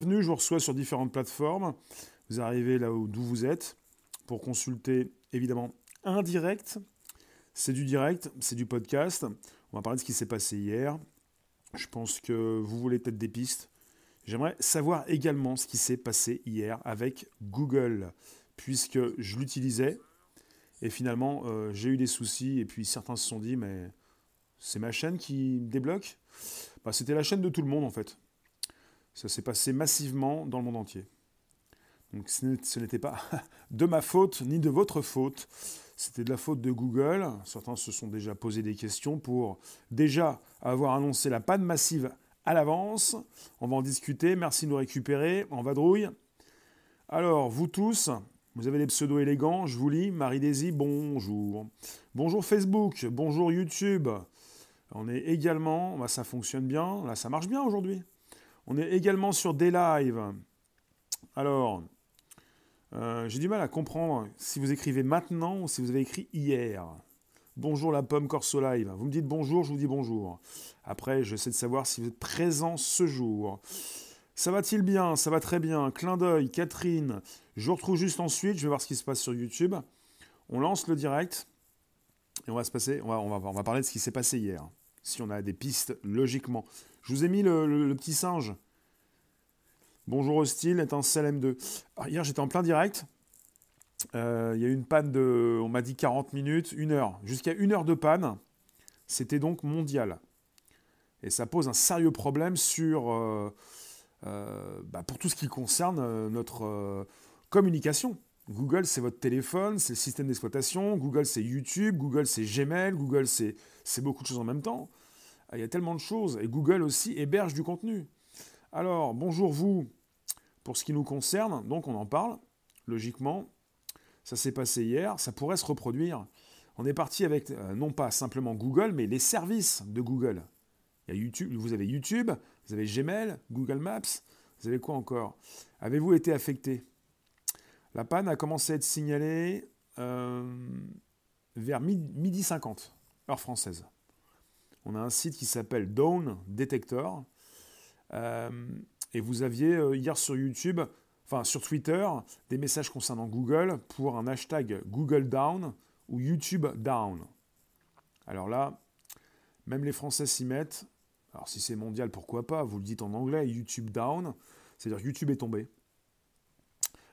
Bienvenue, je vous reçois sur différentes plateformes. Vous arrivez là où d'où vous êtes pour consulter évidemment un direct. C'est du direct, c'est du podcast. On va parler de ce qui s'est passé hier. Je pense que vous voulez peut-être des pistes. J'aimerais savoir également ce qui s'est passé hier avec Google, puisque je l'utilisais et finalement euh, j'ai eu des soucis et puis certains se sont dit mais c'est ma chaîne qui débloque. Bah, C'était la chaîne de tout le monde en fait. Ça s'est passé massivement dans le monde entier. Donc ce n'était pas de ma faute ni de votre faute, c'était de la faute de Google. Certains se sont déjà posé des questions pour déjà avoir annoncé la panne massive à l'avance. On va en discuter, merci de nous récupérer, en vadrouille. Alors, vous tous, vous avez des pseudos élégants, je vous lis. Marie-Daisy, bonjour. Bonjour Facebook, bonjour YouTube. On est également, bah, ça fonctionne bien, là ça marche bien aujourd'hui. On est également sur des lives. Alors, euh, j'ai du mal à comprendre si vous écrivez maintenant ou si vous avez écrit hier. Bonjour la pomme Corso Live. Vous me dites bonjour, je vous dis bonjour. Après, j'essaie de savoir si vous êtes présent ce jour. Ça va-t-il bien? Ça va très bien. Clin d'œil, Catherine. Je vous retrouve juste ensuite. Je vais voir ce qui se passe sur YouTube. On lance le direct et on va se passer. On va, parler de ce qui s'est passé hier. Si on a des pistes, logiquement. Je vous ai mis le, petit singe. Bonjour hostile, étincelle M2. hier, j'étais en plein direct. Euh, il y a eu une panne de, on m'a dit 40 minutes, une heure. Jusqu'à une heure de panne. C'était donc mondial. Et ça pose un sérieux problème sur, euh, euh, bah, pour tout ce qui concerne notre communication. Google, c'est votre téléphone, c'est le système d'exploitation. Google, c'est YouTube. Google, c'est Gmail. Google, c'est beaucoup de choses en même temps. Ah, il y a tellement de choses. Et Google aussi héberge du contenu. Alors, bonjour vous. Pour ce qui nous concerne, donc on en parle, logiquement. Ça s'est passé hier, ça pourrait se reproduire. On est parti avec, euh, non pas simplement Google, mais les services de Google. Il y a YouTube, vous avez YouTube, vous avez Gmail, Google Maps, vous avez quoi encore? Avez-vous été affecté? La panne a commencé à être signalée euh, vers midi 50, heure française on a un site qui s'appelle Down Detector. Euh, et vous aviez euh, hier sur YouTube, enfin sur Twitter, des messages concernant Google pour un hashtag Google Down ou YouTube Down. Alors là, même les Français s'y mettent. Alors si c'est mondial, pourquoi pas? Vous le dites en anglais, YouTube Down. C'est-à-dire YouTube est tombé.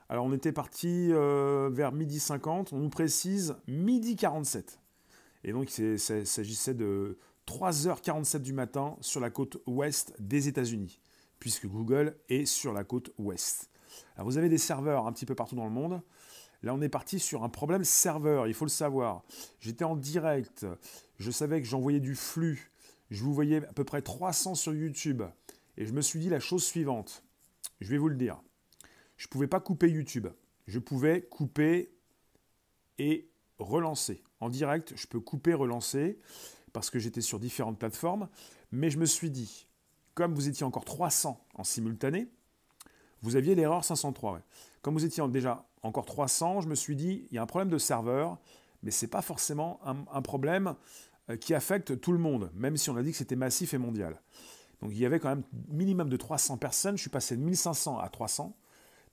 Alors on était parti euh, vers midi 50, on nous précise midi 47. Et donc il s'agissait de 3h47 du matin sur la côte ouest des États-Unis, puisque Google est sur la côte ouest. Alors vous avez des serveurs un petit peu partout dans le monde. Là, on est parti sur un problème serveur, il faut le savoir. J'étais en direct, je savais que j'envoyais du flux, je vous voyais à peu près 300 sur YouTube, et je me suis dit la chose suivante, je vais vous le dire. Je ne pouvais pas couper YouTube, je pouvais couper et relancer. En direct, je peux couper, relancer parce que j'étais sur différentes plateformes, mais je me suis dit, comme vous étiez encore 300 en simultané, vous aviez l'erreur 503. Comme vous étiez déjà encore 300, je me suis dit, il y a un problème de serveur, mais ce n'est pas forcément un, problème euh, qui affecte tout le monde, même si on a dit que c'était massif et mondial. Donc il y avait quand même minimum de 300 personnes, je suis passé de 1500 à 300,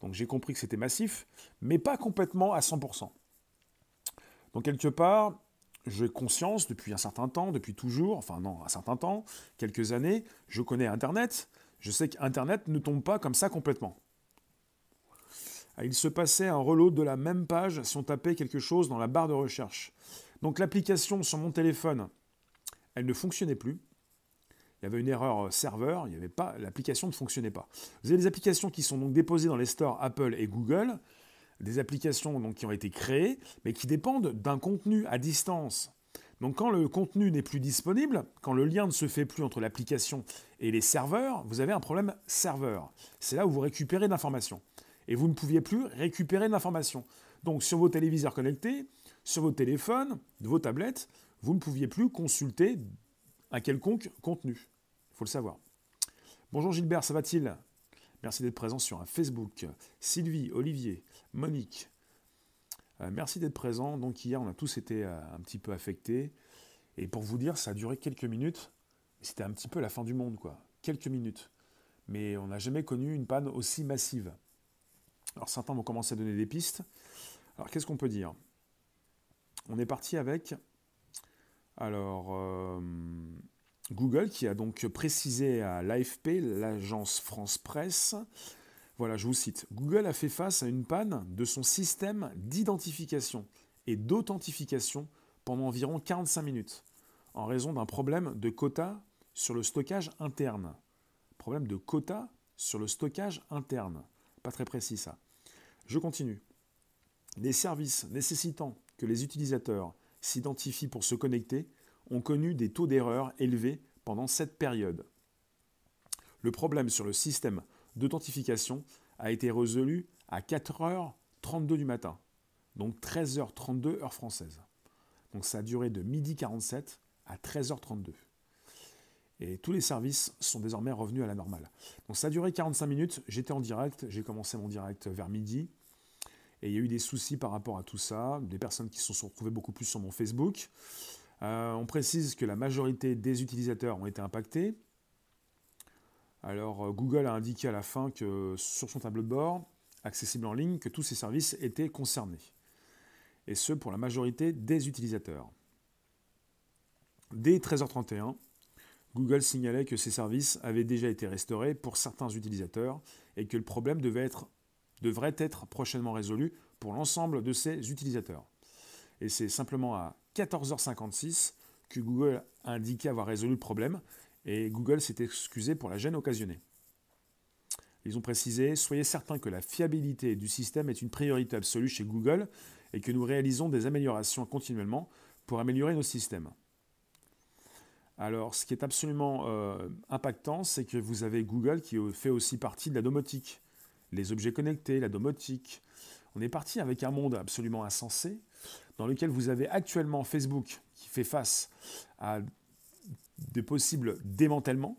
donc j'ai compris que c'était massif, mais pas complètement à 100%. Donc quelque part, j'ai conscience depuis un certain temps, depuis toujours, enfin non, un certain temps, quelques années, je connais Internet, je sais qu'Internet ne tombe pas comme ça complètement. Ah, il se passait un reload de la même page si on tapait quelque chose dans la barre de recherche. Donc l'application sur mon téléphone, elle ne fonctionnait plus. Il y avait une erreur serveur, il avait pas, l'application ne fonctionnait pas. Vous avez des applications qui sont donc déposées dans les stores Apple et Google des applications donc, qui ont été créées, mais qui dépendent d'un contenu à distance. Donc quand le contenu n'est plus disponible, quand le lien ne se fait plus entre l'application et les serveurs, vous avez un problème serveur. C'est là où vous récupérez de l'information. Et vous ne pouviez plus récupérer de l'information. Donc sur vos téléviseurs connectés, sur vos téléphones, vos tablettes, vous ne pouviez plus consulter un quelconque contenu. Il faut le savoir. Bonjour Gilbert, ça va-t-il? Merci d'être présent sur un Facebook. Sylvie, Olivier, Monique, euh, merci d'être présent. Donc hier, on a tous été euh, un petit peu affectés. Et pour vous dire, ça a duré quelques minutes. C'était un petit peu la fin du monde, quoi. Quelques minutes. mais on n'a jamais connu une panne aussi massive. Alors certains vont commencer à donner des pistes. Alors qu'est-ce qu'on peut dire? On est parti avec alors euh, Google qui a donc précisé à l'AFP, l'agence France Presse, voilà, je vous cite, Google a fait face à une panne de son système d'identification et d'authentification pendant environ 45 minutes en raison d'un problème de quota sur le stockage interne. Problème de quota sur le stockage interne. Pas très précis ça. Je continue. Les services nécessitant que les utilisateurs s'identifient pour se connecter ont connu des taux d'erreur élevés pendant cette période. Le problème sur le système d'authentification a été résolu à 4h32 du matin, donc 13h32 heure française. Donc ça a duré de midi 47 à 13h32. Et tous les services sont désormais revenus à la normale. Donc ça a duré 45 minutes, j'étais en direct, j'ai commencé mon direct vers midi. Et il y a eu des soucis par rapport à tout ça, des personnes qui se sont retrouvées beaucoup plus sur mon Facebook. Euh, on précise que la majorité des utilisateurs ont été impactés. Alors euh, Google a indiqué à la fin que sur son tableau de bord, accessible en ligne, que tous ces services étaient concernés. Et ce pour la majorité des utilisateurs. Dès 13h31, Google signalait que ces services avaient déjà été restaurés pour certains utilisateurs et que le problème devrait être prochainement résolu pour l'ensemble de ces utilisateurs. Et c'est simplement à 14h56 que Google a indiqué avoir résolu le problème et Google s'est excusé pour la gêne occasionnée. Ils ont précisé Soyez certains que la fiabilité du système est une priorité absolue chez Google et que nous réalisons des améliorations continuellement pour améliorer nos systèmes. Alors, ce qui est absolument euh, impactant, c'est que vous avez Google qui fait aussi partie de la domotique, les objets connectés, la domotique. On est parti avec un monde absolument insensé, dans lequel vous avez actuellement Facebook qui fait face à des possibles démantèlements,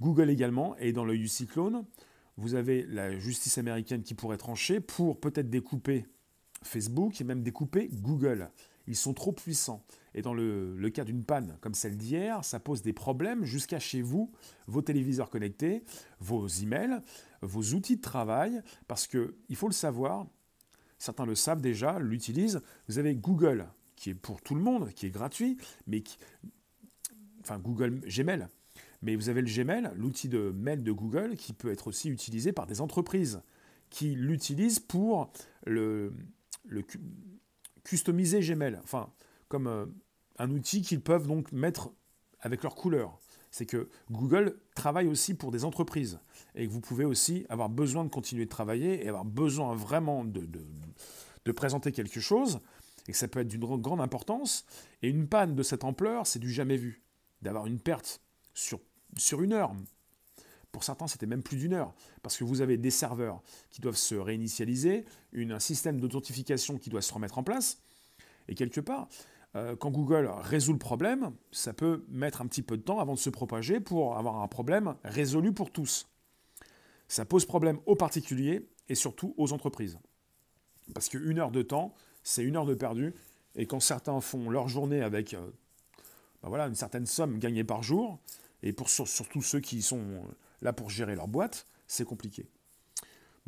Google également, et dans le cyclone, vous avez la justice américaine qui pourrait trancher pour peut-être découper Facebook et même découper Google. Ils sont trop puissants. Et dans le, cas d'une panne comme celle d'hier, ça pose des problèmes jusqu'à chez vous, vos téléviseurs connectés, vos emails, vos outils de travail, parce qu'il faut le savoir, certains le savent déjà, l'utilisent, vous avez Google, qui est pour tout le monde, qui est gratuit, mais qui... Enfin, Google Gmail. Mais vous avez le Gmail, l'outil de mail de Google, qui peut être aussi utilisé par des entreprises qui l'utilisent pour le, customiser Gmail. Enfin, comme euh, un outil qu'ils peuvent donc mettre avec leur couleur. C'est que Google travaille aussi pour des entreprises et que vous pouvez aussi avoir besoin de continuer de travailler et avoir besoin vraiment de, présenter quelque chose et que ça peut être d'une grande importance. Et une panne de cette ampleur, c'est du jamais vu. D'avoir une perte sur, une heure. Pour certains, c'était même plus d'une heure, parce que vous avez des serveurs qui doivent se réinitialiser, un système d'authentification qui doit se remettre en place, et quelque part, quand Google résout le problème, ça peut mettre un petit peu de temps avant de se propager pour avoir un problème résolu pour tous. Ça pose problème aux particuliers et surtout aux entreprises. Parce qu'une heure de temps, c'est une heure de perdu. Et quand certains font leur journée avec euh, ben voilà, une certaine somme gagnée par jour, et pour surtout ceux qui sont là pour gérer leur boîte, c'est compliqué.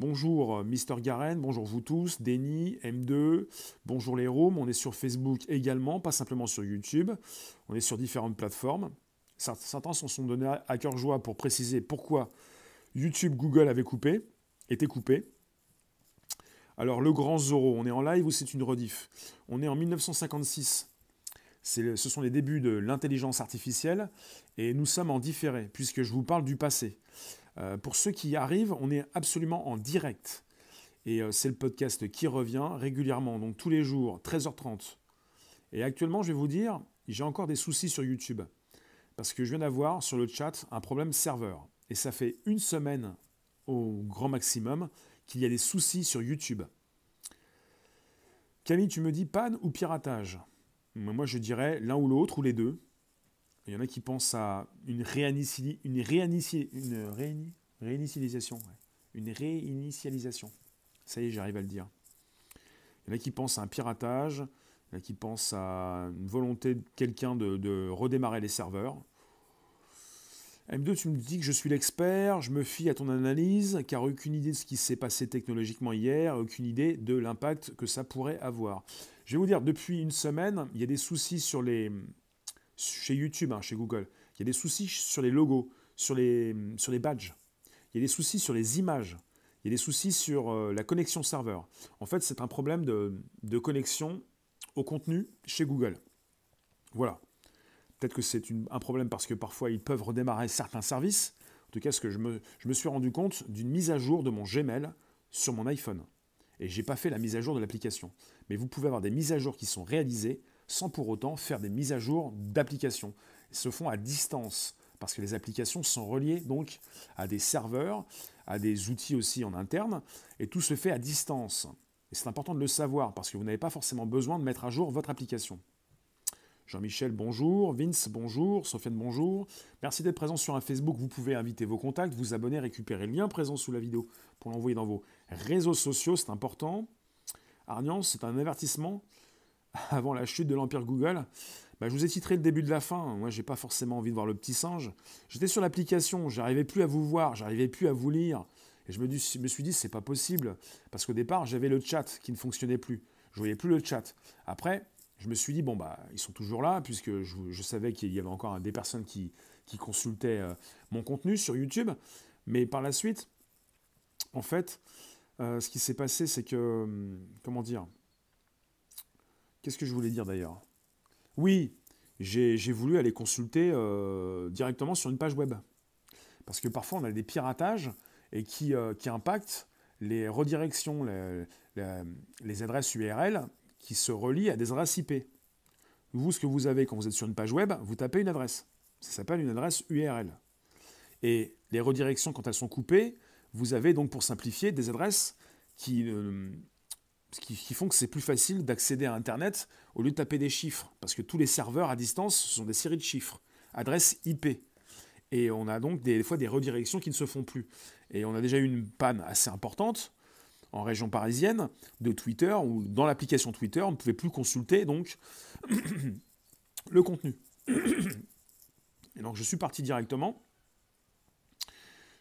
Bonjour euh, Mister Garen, bonjour vous tous, Denis, M2, bonjour les Roms, on est sur Facebook également, pas simplement sur YouTube, on est sur différentes plateformes. Certains s'en sont donnés à cœur joie pour préciser pourquoi YouTube, Google avait coupé, était coupé. Alors le grand Zoro, on est en live ou c'est une rediff? On est en 1956. ce sont les débuts de l'intelligence artificielle et nous sommes en différé puisque je vous parle du passé. Euh, pour ceux qui y arrivent, on est absolument en direct. Et euh, c'est le podcast qui revient régulièrement, donc tous les jours, 13h30. Et actuellement, je vais vous dire, j'ai encore des soucis sur YouTube. Parce que je viens d'avoir sur le chat un problème serveur. Et ça fait une semaine au grand maximum qu'il y a des soucis sur YouTube. Camille, tu me dis panne ou piratage? Moi, je dirais l'un ou l'autre, ou les deux. Il y en a qui pensent à une, réinitialisation. une, réinitialisation. Une réinitialisation. Ça y est, j'arrive à le dire. Il y en a qui pensent à un piratage. Il y en a qui pensent à une volonté de quelqu'un de, redémarrer les serveurs. M2, tu me dis que je suis l'expert, je me fie à ton analyse, car aucune idée de ce qui s'est passé technologiquement hier, aucune idée de l'impact que ça pourrait avoir. Je vais vous dire, depuis une semaine, il y a des soucis sur les, chez YouTube, hein, chez Google. Il y a des soucis sur les logos, sur les, badges. Il y a des soucis sur les images. Il y a des soucis sur euh, la connexion serveur. En fait, c'est un problème de, de connexion au contenu chez Google. Voilà. Peut-être que c'est un problème parce que parfois ils peuvent redémarrer certains services. En tout cas, je me, je me suis rendu compte d'une mise à jour de mon Gmail sur mon iPhone. Et je n'ai pas fait la mise à jour de l'application. Mais vous pouvez avoir des mises à jour qui sont réalisées sans pour autant faire des mises à jour d'applications. Elles se font à distance parce que les applications sont reliées donc à des serveurs, à des outils aussi en interne, et tout se fait à distance. Et c'est important de le savoir parce que vous n'avez pas forcément besoin de mettre à jour votre application. Jean-Michel, bonjour. Vince, bonjour. Sofiane, bonjour. Merci d'être présent sur un Facebook. Vous pouvez inviter vos contacts, vous abonner, récupérer le lien présent sous la vidéo pour l'envoyer dans vos réseaux sociaux. C'est important. Arnian, c'est un avertissement avant la chute de l'empire Google. Bah, je vous ai titré le début de la fin. Moi, j'ai pas forcément envie de voir le petit singe. J'étais sur l'application, j'arrivais plus à vous voir, j'arrivais plus à vous lire. Et je me, suis dit, c'est pas possible. Parce qu'au départ, j'avais le chat qui ne fonctionnait plus. Je voyais plus le chat. Après, je me suis dit, bon, bah, ils sont toujours là, puisque je, savais qu'il y avait encore des personnes qui, consultaient euh, mon contenu sur YouTube. Mais par la suite, en fait, euh, ce qui s'est passé, c'est que, hum, comment dire, qu'est-ce que je voulais dire d'ailleurs? Oui, j'ai voulu aller consulter euh, directement sur une page web. Parce que parfois, on a des piratages et qui, qui impactent les redirections, les adresses URL qui se relie à des adresses IP. Vous, ce que vous avez quand vous êtes sur une page web, vous tapez une adresse. Ça s'appelle une adresse URL. Et les redirections, quand elles sont coupées, vous avez donc, pour simplifier, des adresses qui, euh, qui, font que c'est plus facile d'accéder à Internet au lieu de taper des chiffres. Parce que tous les serveurs à distance, ce sont des séries de chiffres. Adresse IP. Et on a donc des, fois des redirections qui ne se font plus. Et on a déjà eu une panne assez importante en région parisienne de Twitter, ou dans l'application Twitter, on ne pouvait plus consulter donc le contenu. Et donc je suis parti directement,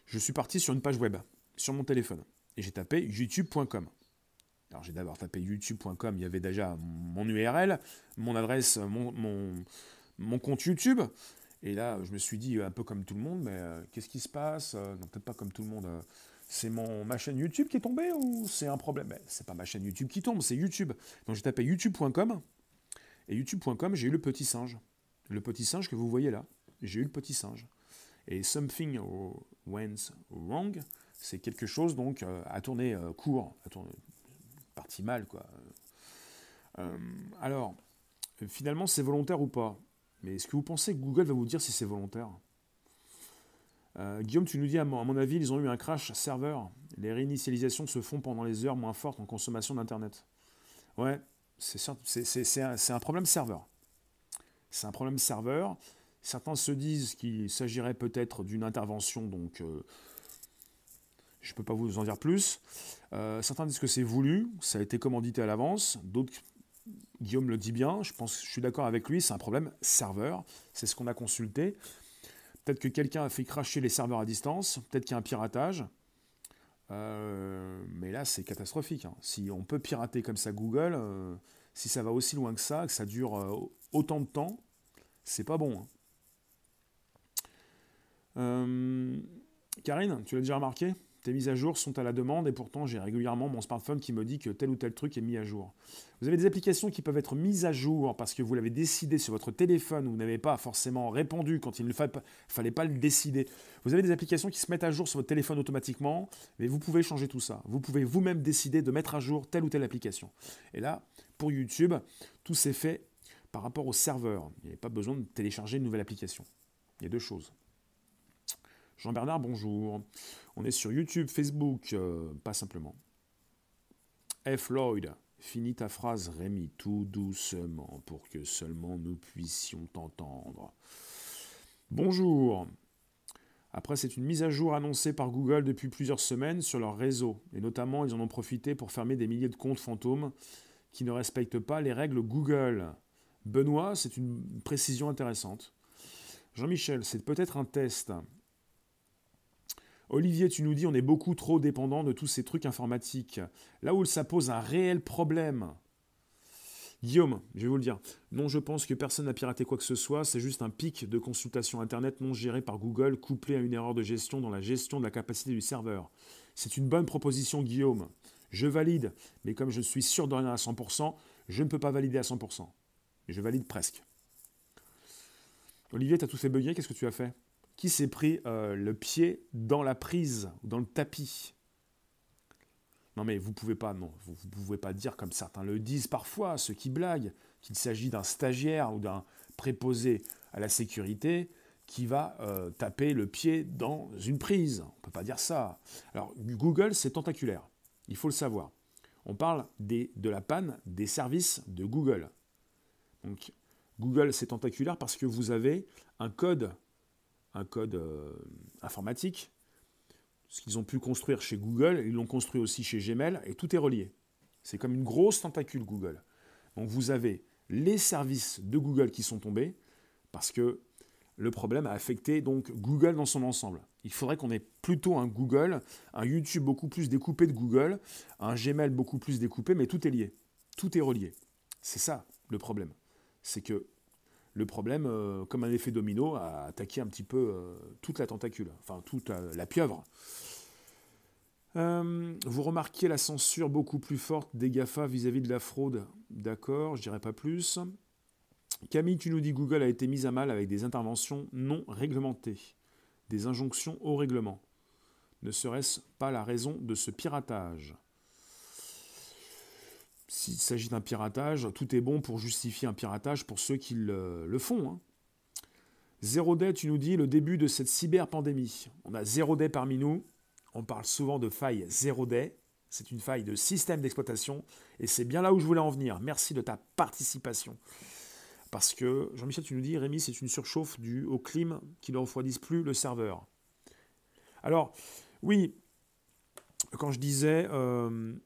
je suis parti sur une page web, sur mon téléphone, et j'ai tapé youtube.com. Alors j'ai d'abord tapé youtube.com, il y avait déjà mon URL, mon adresse, mon, mon, compte YouTube. Et là, je me suis dit, un peu comme tout le monde, mais euh, qu'est-ce qui se passe euh, Non, peut-être pas comme tout le monde. Euh, c'est mon, ma chaîne YouTube qui est tombée ou c'est un problème? Ben, C'est pas ma chaîne YouTube qui tombe, c'est YouTube. Donc j'ai tapé youtube.com et youtube.com, j'ai eu le petit singe. Le petit singe que vous voyez là. J'ai eu le petit singe. Et something went wrong, c'est quelque chose donc euh, à tourner euh, court, mal quoi. Euh, alors, finalement, c'est volontaire ou pas? Mais est-ce que vous pensez que Google va vous dire si c'est volontaire? Euh, Guillaume, tu nous dis, à mon, avis, ils ont eu un crash serveur. Les réinitialisations se font pendant les heures moins fortes en consommation d'Internet. Ouais, c'est un, problème serveur. C'est un problème serveur. Certains se disent qu'il s'agirait peut-être d'une intervention, donc euh, je ne peux pas vous en dire plus. Euh, certains disent que c'est voulu, ça a été commandité à l'avance. D'autres, Guillaume le dit bien, je pense, je suis d'accord avec lui, c'est un problème serveur. C'est ce qu'on a consulté. Peut-être que quelqu'un a fait cracher les serveurs à distance, peut-être qu'il y a un piratage. Euh, mais là, c'est catastrophique. Hein. Si on peut pirater comme ça Google, euh, si ça va aussi loin que ça, que ça dure autant de temps, c'est pas bon. Hein. Karine, tu l'as déjà remarqué? Tes mises à jour sont à la demande et pourtant j'ai régulièrement mon smartphone qui me dit que tel ou tel truc est mis à jour. Vous avez des applications qui peuvent être mises à jour parce que vous l'avez décidé sur votre téléphone ou vous n'avez pas forcément répondu quand il ne fallait pas le décider. Vous avez des applications qui se mettent à jour sur votre téléphone automatiquement, mais vous pouvez changer tout ça. Vous pouvez vous-même décider de mettre à jour telle ou telle application. Et là, pour YouTube, tout s'est fait par rapport au serveur. Il n'y avait pas besoin de télécharger une nouvelle application. Il y a deux choses. Jean-Bernard, bonjour. On est sur YouTube, Facebook, euh, pas simplement. F. Lloyd, finis ta phrase, Rémi, tout doucement, pour que seulement nous puissions t'entendre. Bonjour. Après, c'est une mise à jour annoncée par Google depuis plusieurs semaines sur leur réseau, et notamment ils en ont profité pour fermer des milliers de comptes fantômes qui ne respectent pas les règles Google. Benoît, c'est une précision intéressante. Jean-Michel, c'est peut-être un test Olivier, tu nous dis on est beaucoup trop dépendant de tous ces trucs informatiques. Là où ça pose un réel problème. Guillaume, je vais vous le dire. Non, je pense que personne n'a piraté quoi que ce soit. C'est juste un pic de consultation Internet non géré par Google, couplé à une erreur de gestion dans la gestion de la capacité du serveur. C'est une bonne proposition, Guillaume. Je valide, mais comme je suis sûr de rien à 100%, je ne peux pas valider à 100%. Mais je valide presque. Olivier, tu as tout fait bugger, qu'est-ce que tu as fait? Qui s'est pris euh, le pied dans la prise, dans le tapis Non mais vous pouvez pas, non, vous, pouvez pas dire comme certains le disent parfois, ceux qui blaguent, qu'il s'agit d'un stagiaire ou d'un préposé à la sécurité qui va euh, taper le pied dans une prise. On ne peut pas dire ça. Alors Google, c'est tentaculaire. Il faut le savoir. On parle de la panne des services de Google. Donc Google, c'est tentaculaire parce que vous avez un code, un code euh, informatique. Ce qu'ils ont pu construire chez Google, ils l'ont construit aussi chez Gmail et tout est relié. C'est comme une grosse tentacule Google. Donc vous avez les services de Google qui sont tombés parce que le problème a affecté donc Google dans son ensemble. Il faudrait qu'on ait plutôt un Google, un YouTube beaucoup plus découpé de Google, un Gmail beaucoup plus découpé, mais tout est lié. Tout est relié. C'est ça le problème. C'est que le problème, euh, comme un effet domino, a attaqué un petit peu euh, toute la tentacule, enfin toute la, pieuvre. Euh, vous remarquez la censure beaucoup plus forte des GAFA vis-à-vis -vis de la fraude. D'accord, je dirais pas plus. Camille, tu nous dis Google a été mise à mal avec des interventions non réglementées, des injonctions au règlement. Ne serait-ce pas la raison de ce piratage? S'il s'agit d'un piratage, tout est bon pour justifier un piratage pour ceux qui le, font. Hein. Zéro day, tu nous dis le début de cette cyberpandémie. On a zéro day parmi nous. On parle souvent de faille zéro day. C'est une faille de système d'exploitation. Et c'est bien là où je voulais en venir. Merci de ta participation. Parce que, Jean-Michel, tu nous dis, Rémi, c'est une surchauffe due au clim qui ne refroidisse plus le serveur. Alors, oui, quand je disais euh,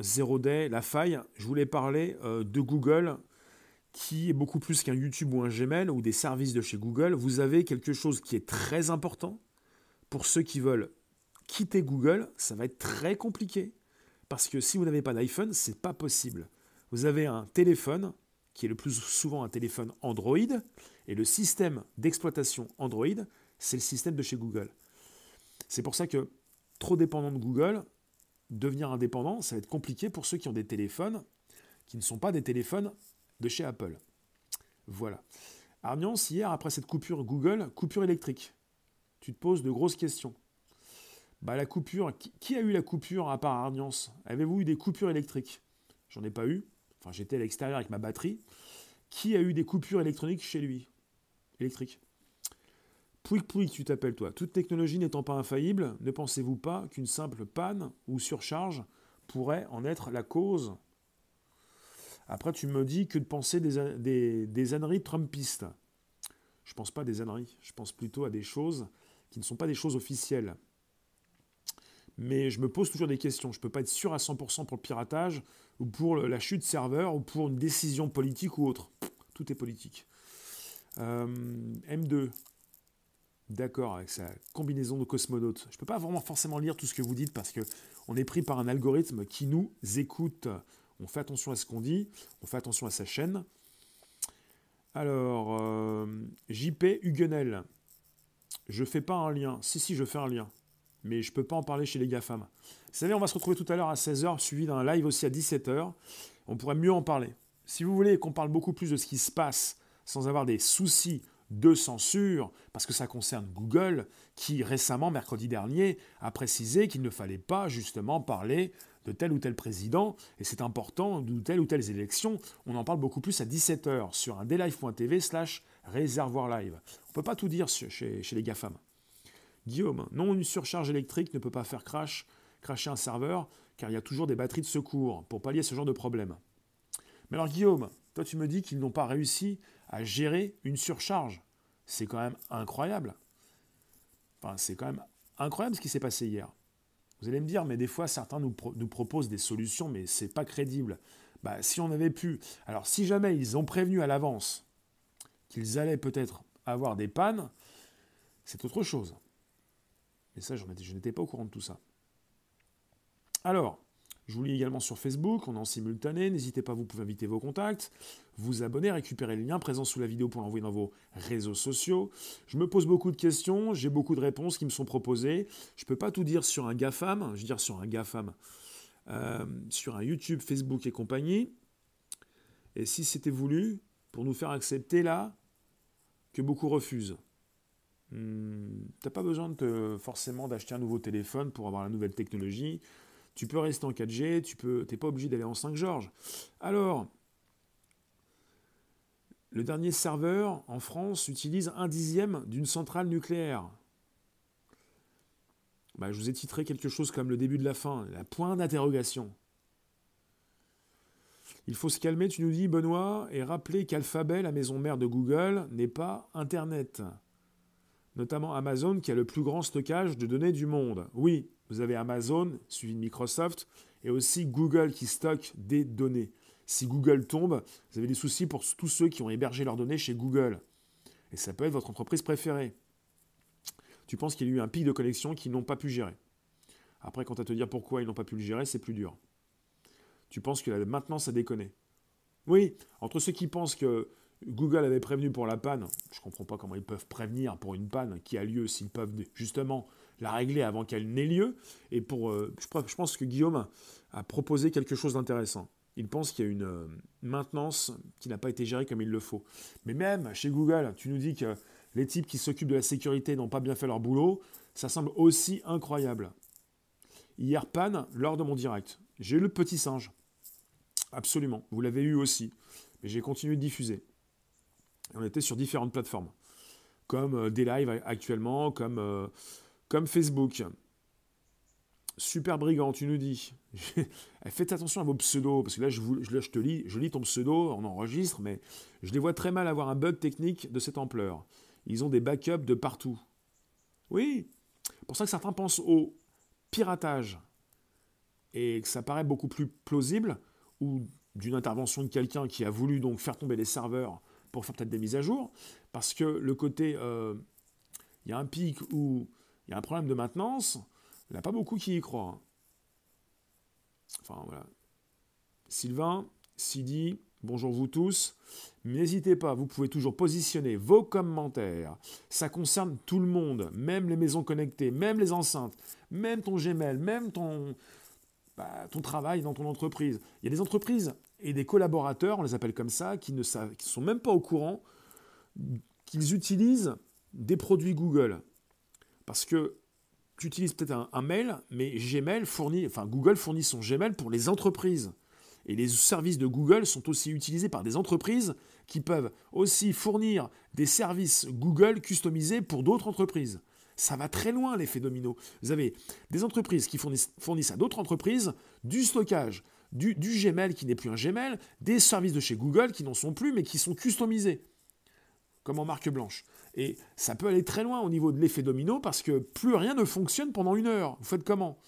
Zero Day, la faille, je voulais parler euh, de Google qui est beaucoup plus qu'un YouTube ou un Gmail ou des services de chez Google. Vous avez quelque chose qui est très important pour ceux qui veulent quitter Google. Ça va être très compliqué parce que si vous n'avez pas d'iPhone, c'est pas possible. Vous avez un téléphone qui est le plus souvent un téléphone Android, et le système d'exploitation Android, c'est le système de chez Google. C'est pour ça que trop dépendant de Google, devenir indépendant, ça va être compliqué pour ceux qui ont des téléphones qui ne sont pas des téléphones de chez Apple. Voilà. Arniance, hier, après cette coupure Google, coupure électrique. Tu te poses de grosses questions. Bah, la coupure, qui, a eu la coupure à part Arniance Avez-vous eu des coupures électriques? J'en ai pas eu enfin j'étais à l'extérieur avec ma batterie, qui a eu des coupures électroniques chez lui? Électriques. Pouic Pouic, tu t'appelles toi. Toute technologie n'étant pas infaillible, ne pensez-vous pas qu'une simple panne ou surcharge pourrait en être la cause? Après, tu me dis que de penser des, des, des âneries trumpistes. Je ne pense pas des âneries, je pense plutôt à des choses qui ne sont pas des choses officielles. Mais je me pose toujours des questions. Je ne peux pas être sûr à 100% pour le piratage ou pour la chute serveur, ou pour une décision politique ou autre. Tout est politique. Euh, M2. D'accord, avec sa combinaison de cosmonautes. Je ne peux pas vraiment forcément lire tout ce que vous dites parce que on est pris par un algorithme qui nous écoute. On fait attention à ce qu'on dit, on fait attention à sa chaîne. Alors, euh, JP Huguenel. Je fais pas un lien. Si, si, je fais un lien mais je ne peux pas en parler chez les GAFAM. Vous savez, on va se retrouver tout à l'heure à 16h, suivi d'un live aussi à 17h. On pourrait mieux en parler. Si vous voulez qu'on parle beaucoup plus de ce qui se passe sans avoir des soucis de censure, parce que ça concerne Google, qui récemment, mercredi dernier, a précisé qu'il ne fallait pas justement parler de tel ou tel président, et c'est important, de telle ou telle élection, on en parle beaucoup plus à 17h sur un dlive.tv slash réservoir live. On ne peut pas tout dire chez, chez les GAFAM. Guillaume, non, une surcharge électrique ne peut pas faire crash, crasher un serveur, car il y a toujours des batteries de secours pour pallier ce genre de problème. Mais alors Guillaume, toi tu me dis qu'ils n'ont pas réussi à gérer une surcharge. C'est quand même incroyable. Enfin, c'est quand même incroyable ce qui s'est passé hier. Vous allez me dire, mais des fois certains nous, proposent des solutions, mais c'est pas crédible. Bah, si on avait pu. Alors, si jamais ils ont prévenu à l'avance qu'ils allaient peut-être avoir des pannes, c'est autre chose. Et ça, je n'étais pas au courant de tout ça. Alors, je vous lis également sur Facebook, on est en simultané, n'hésitez pas, vous pouvez inviter vos contacts, vous abonner, récupérer le lien présent sous la vidéo pour l'envoyer dans vos réseaux sociaux. Je me pose beaucoup de questions, j'ai beaucoup de réponses qui me sont proposées. Je ne peux pas tout dire sur un GAFAM, je veux dire sur un GAFAM, euh, sur un YouTube, Facebook et compagnie. Et si c'était voulu, pour nous faire accepter là, que beaucoup refusent. Hmm, t'as pas besoin de forcément d'acheter un nouveau téléphone pour avoir la nouvelle technologie. Tu peux rester en 4G, tu peux, t'es pas obligé d'aller en 5 Georges. Alors, le dernier serveur en France utilise un dixième d'une centrale nucléaire. Bah, je vous ai titré quelque chose comme le début de la fin, la point d'interrogation. Il faut se calmer, tu nous dis, Benoît, et rappeler qu'Alphabet, la maison mère de Google, n'est pas Internet. Notamment Amazon qui a le plus grand stockage de données du monde. Oui, vous avez Amazon, suivi de Microsoft, et aussi Google qui stocke des données. Si Google tombe, vous avez des soucis pour tous ceux qui ont hébergé leurs données chez Google. Et ça peut être votre entreprise préférée. Tu penses qu'il y a eu un pic de connexion qu'ils n'ont pas pu gérer. Après, quand à te dire pourquoi ils n'ont pas pu le gérer, c'est plus dur. Tu penses que la maintenance a déconné? Oui, entre ceux qui pensent que Google avait prévenu pour la panne, je ne comprends pas comment ils peuvent prévenir pour une panne qui a lieu s'ils peuvent justement la régler avant qu'elle n'ait lieu. Et pour, euh, je pense que Guillaume a proposé quelque chose d'intéressant. Il pense qu'il y a une euh, maintenance qui n'a pas été gérée comme il le faut. Mais même chez Google, tu nous dis que les types qui s'occupent de la sécurité n'ont pas bien fait leur boulot, ça semble aussi incroyable. Hier, panne lors de mon direct. J'ai eu le petit singe. Absolument. Vous l'avez eu aussi. Mais j'ai continué de diffuser. on était sur différentes plateformes. Comme euh, des lives actuellement, comme comme Facebook. Super brigand, tu nous dis. Faites attention à vos pseudos, parce que là je, te lis, je lis ton pseudo, on enregistre, mais je les vois très mal avoir un bug technique de cette ampleur. Ils ont des backups de partout. Oui, pour ça que certains pensent au piratage, et que ça paraît beaucoup plus plausible, ou d'une intervention de quelqu'un qui a voulu donc faire tomber les serveurs pour faire peut-être des mises à jour, parce que le côté, euh, il y a un pic où il y a un problème de maintenance, il n'y a pas beaucoup qui y croient. Enfin voilà. Sylvain, Sidi, bonjour vous tous. N'hésitez pas, vous pouvez toujours positionner vos commentaires. Ça concerne tout le monde, même les maisons connectées, même les enceintes, même ton Gmail, même ton, bah, travail dans ton entreprise. Il y a des entreprises et des collaborateurs, on les appelle comme ça, qui ne savent, qui sont même pas au courant qu'ils utilisent des produits Google. Parce que tu utilises peut-être un, mail, mais Gmail fournit, enfin Google fournit son Gmail pour les entreprises. Et les services de Google sont aussi utilisés par des entreprises qui peuvent aussi fournir des services Google customisés pour d'autres entreprises. Ça va très loin l'effet domino. Vous avez des entreprises qui fournissent, à d'autres entreprises du stockage, du, du Gmail qui n'est plus un Gmail, des services de chez Google qui n'en sont plus mais qui sont customisés, comme en marque blanche. Et ça peut aller très loin au niveau de l'effet domino parce que plus rien ne fonctionne pendant une heure. Vous faites comment?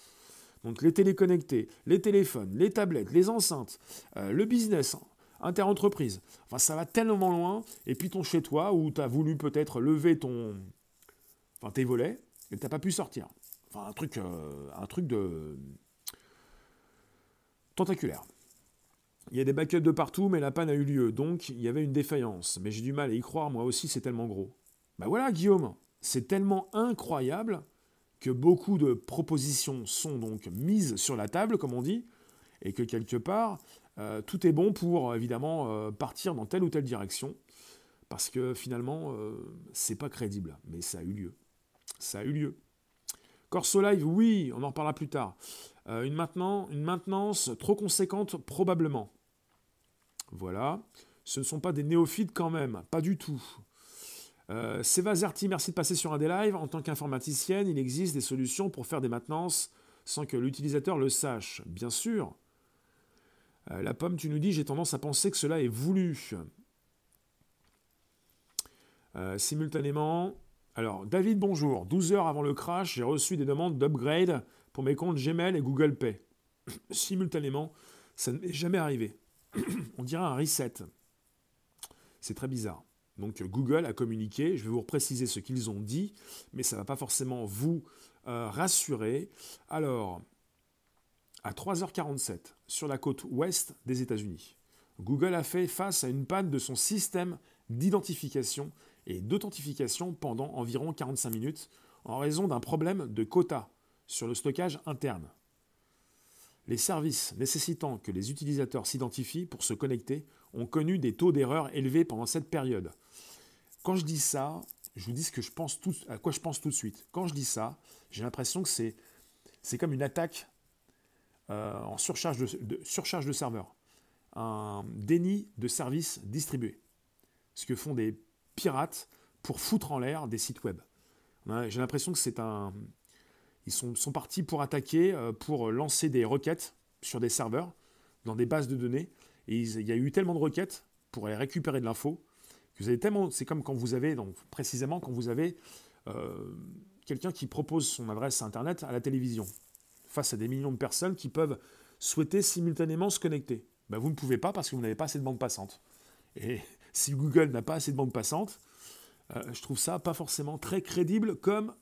Donc les téléconnectés, les téléphones, les tablettes, les enceintes, euh, le business, interentreprise. Enfin, ça va tellement loin. Et puis ton chez-toi où tu as voulu peut-être lever ton, enfin, tes volets et tu n'as pas pu sortir. Enfin, un truc, euh, un truc de tentaculaire. Il y a des backups de partout, mais la panne a eu lieu, donc il y avait une défaillance. Mais j'ai du mal à y croire, moi aussi, c'est tellement gros. Ben voilà, Guillaume, c'est tellement incroyable que beaucoup de propositions sont donc mises sur la table, comme on dit, et que quelque part, euh, tout est bon pour évidemment euh, partir dans telle ou telle direction, parce que finalement, euh, c'est pas crédible, mais ça a eu lieu. Ça a eu lieu. Corso Live, oui, on en reparlera plus tard. une, une maintenance trop conséquente, probablement. Voilà. Ce ne sont pas des néophytes quand même, pas du tout. Euh, Seva Zerti, merci de passer sur un des lives. En tant qu'informaticienne, il existe des solutions pour faire des maintenances sans que l'utilisateur le sache. Bien sûr. Euh, la pomme, tu nous dis, j'ai tendance à penser que cela est voulu. Euh, simultanément, alors David, bonjour. 12 heures avant le crash, j'ai reçu des demandes d'upgrade pour mes comptes Gmail et Google Pay. simultanément, ça ne m'est jamais arrivé. On dirait un reset. C'est très bizarre. Donc Google a communiqué, je vais vous préciser ce qu'ils ont dit, mais ça ne va pas forcément vous euh, rassurer. Alors, à 3h47, sur la côte ouest des États-Unis, Google a fait face à une panne de son système d'identification et d'authentification pendant environ 45 minutes en raison d'un problème de quota sur le stockage interne. Les services nécessitant que les utilisateurs s'identifient pour se connecter ont connu des taux d'erreur élevés pendant cette période. Quand je dis ça, je vous dis ce que je pense à quoi je pense tout de suite. Quand je dis ça, j'ai l'impression que c'est, c'est comme une attaque euh, en surcharge de, surcharge de serveurs, un déni de services distribués. Ce que font des pirates pour foutre en l'air des sites web. J'ai l'impression que c'est un, ils sont, partis pour attaquer, euh, pour lancer des requêtes sur des serveurs, dans des bases de données. Et il y a eu tellement de requêtes pour aller récupérer de l'info que vous avez tellement. C'est comme quand vous avez, donc précisément quand vous avez euh, quelqu'un qui propose son adresse internet à la télévision, face à des millions de personnes qui peuvent souhaiter simultanément se connecter. Ben, vous ne pouvez pas parce que vous n'avez pas assez de bande passante. Et si Google n'a pas assez de bande passante, euh, je trouve ça pas forcément très crédible comme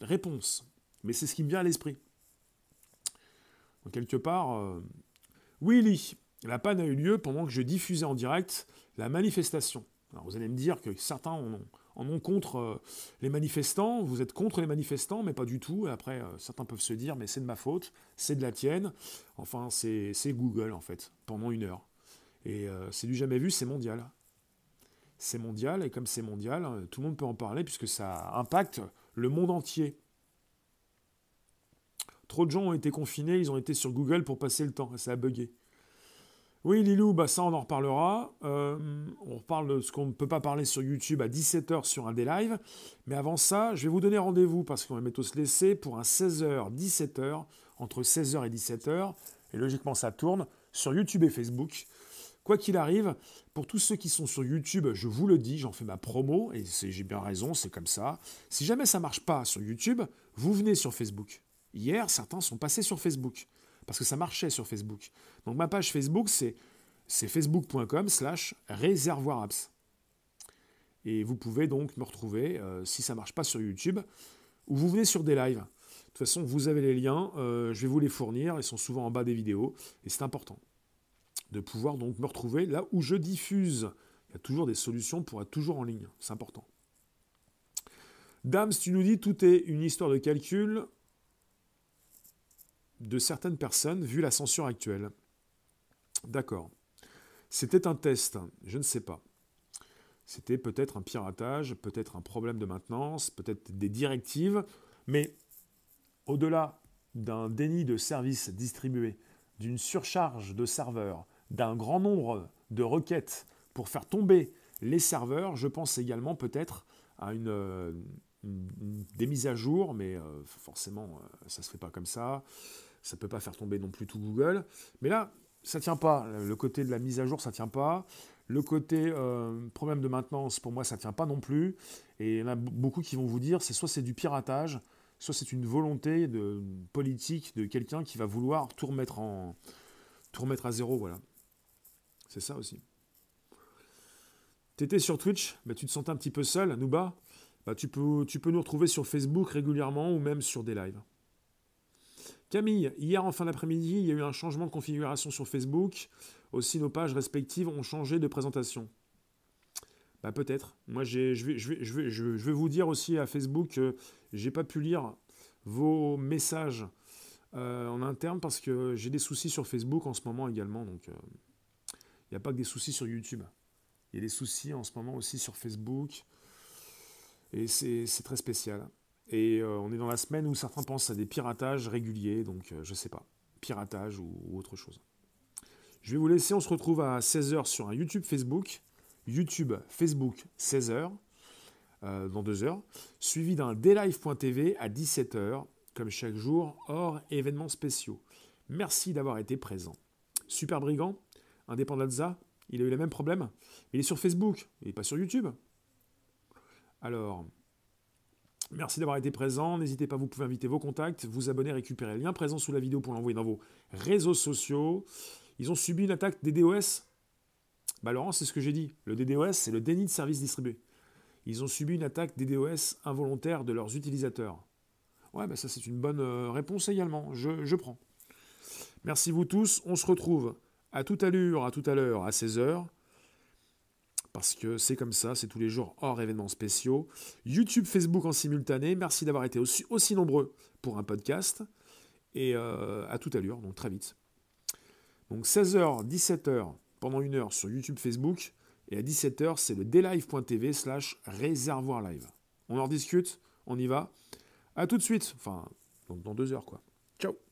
réponse. Mais c'est ce qui me vient à l'esprit. Quelque part, euh, oui, la panne a eu lieu pendant que je diffusais en direct la manifestation. Alors vous allez me dire que certains en ont, contre euh, les manifestants, vous êtes contre les manifestants, mais pas du tout. Et après, euh, certains peuvent se dire, mais c'est de ma faute, c'est de la tienne. Enfin, c'est Google, en fait, pendant une heure. Et c'est du jamais vu, c'est mondial. C'est mondial, et comme c'est mondial, tout le monde peut en parler, puisque ça impacte le monde entier. Trop de gens ont été confinés, ils ont été sur Google pour passer le temps, et ça a bugué. Oui, Lilou, bah ça on en reparlera. Euh, on reparle de ce qu'on ne peut pas parler sur YouTube à 17h sur un des lives. Mais avant ça, je vais vous donner rendez-vous parce qu'on va bientôt se laisser pour un 16h, 17h, entre 16h et 17h. Et logiquement, ça tourne sur YouTube et Facebook. Quoi qu'il arrive, pour tous ceux qui sont sur YouTube, je vous le dis, j'en fais ma promo et j'ai bien raison, c'est comme ça. Si jamais ça marche pas sur YouTube, vous venez sur Facebook. Hier, certains sont passés sur Facebook, parce que ça marchait sur Facebook. Donc ma page Facebook, c'est, facebook.com slash. Et vous pouvez donc me retrouver, euh, si ça ne marche pas sur YouTube, ou vous venez sur des lives. De toute façon, vous avez les liens, euh, je vais vous les fournir, ils sont souvent en bas des vidéos, et c'est important de pouvoir donc me retrouver là où je diffuse. Il y a toujours des solutions pour être toujours en ligne, c'est important. Dams, tu nous dis tout est une histoire de calcul, de certaines personnes vu la censure actuelle. D'accord. C'était un test, je ne sais pas. C'était peut-être un piratage, peut-être un problème de maintenance, peut-être des directives, mais au-delà d'un déni de services distribués, d'une surcharge de serveurs, d'un grand nombre de requêtes pour faire tomber les serveurs, je pense également peut-être à une, des mises à jour, mais euh, forcément, euh, ça ne se fait pas comme ça ça ne peut pas faire tomber non plus tout Google. Mais là, ça ne tient pas. Le côté de la mise à jour, ça ne tient pas. Le côté euh, problème de maintenance, pour moi, ça ne tient pas non plus. Et il y en a beaucoup qui vont vous dire, c'est soit c'est du piratage, soit c'est une volonté de, politique de quelqu'un qui va vouloir tout remettre, à zéro. Voilà. C'est ça aussi. Tu étais sur Twitch, mais tu te sentais un petit peu seul, Nouba bah, tu, peux, tu peux nous retrouver sur Facebook régulièrement ou même sur des lives. Camille, hier en fin d'après-midi, il y a eu un changement de configuration sur Facebook. Aussi, nos pages respectives ont changé de présentation. Bah peut-être. Moi, je vais, je, vais, vous dire aussi à Facebook que j'ai pas pu lire vos messages euh, en interne parce que j'ai des soucis sur Facebook en ce moment également. Donc, euh, il n'y a pas que des soucis sur YouTube. Il y a des soucis en ce moment aussi sur Facebook. Et c'est très spécial. Et euh, on est dans la semaine où certains pensent à des piratages réguliers, donc euh, je sais pas, piratage ou, autre chose. Je vais vous laisser, on se retrouve à 16h sur un YouTube Facebook, YouTube Facebook 16h, euh, dans deux heures, suivi d'un daylive.tv à 17h, comme chaque jour, hors événements spéciaux. Merci d'avoir été présent. Super Brigand, Indépendazza, il a eu le même problème. Il est sur Facebook, il n'est pas sur YouTube. Alors, Merci d'avoir été présent. N'hésitez pas, vous pouvez inviter vos contacts, vous abonner, récupérer le lien présent sous la vidéo pour l'envoyer dans vos réseaux sociaux. Ils ont subi une attaque des DOS. Bah Laurent, c'est ce que j'ai dit. Le DDoS, c'est le déni de service distribué. Ils ont subi une attaque DDoS involontaire de leurs utilisateurs. Ouais, bah ça c'est une bonne euh, réponse également. Je, je prends. Merci vous tous. On se retrouve à toute allure, à tout à l'heure, à 16h. Parce que c'est comme ça, c'est tous les jours hors événements spéciaux. YouTube, Facebook en simultané. Merci d'avoir été aussi, nombreux pour un podcast. Et euh, à toute allure, donc très vite. Donc 16h, 17h, pendant une heure sur YouTube, Facebook. Et à 17h, c'est le daylive.tv slash réservoir live. On en discute, on y va. À tout de suite. Enfin, dans deux heures, quoi. Ciao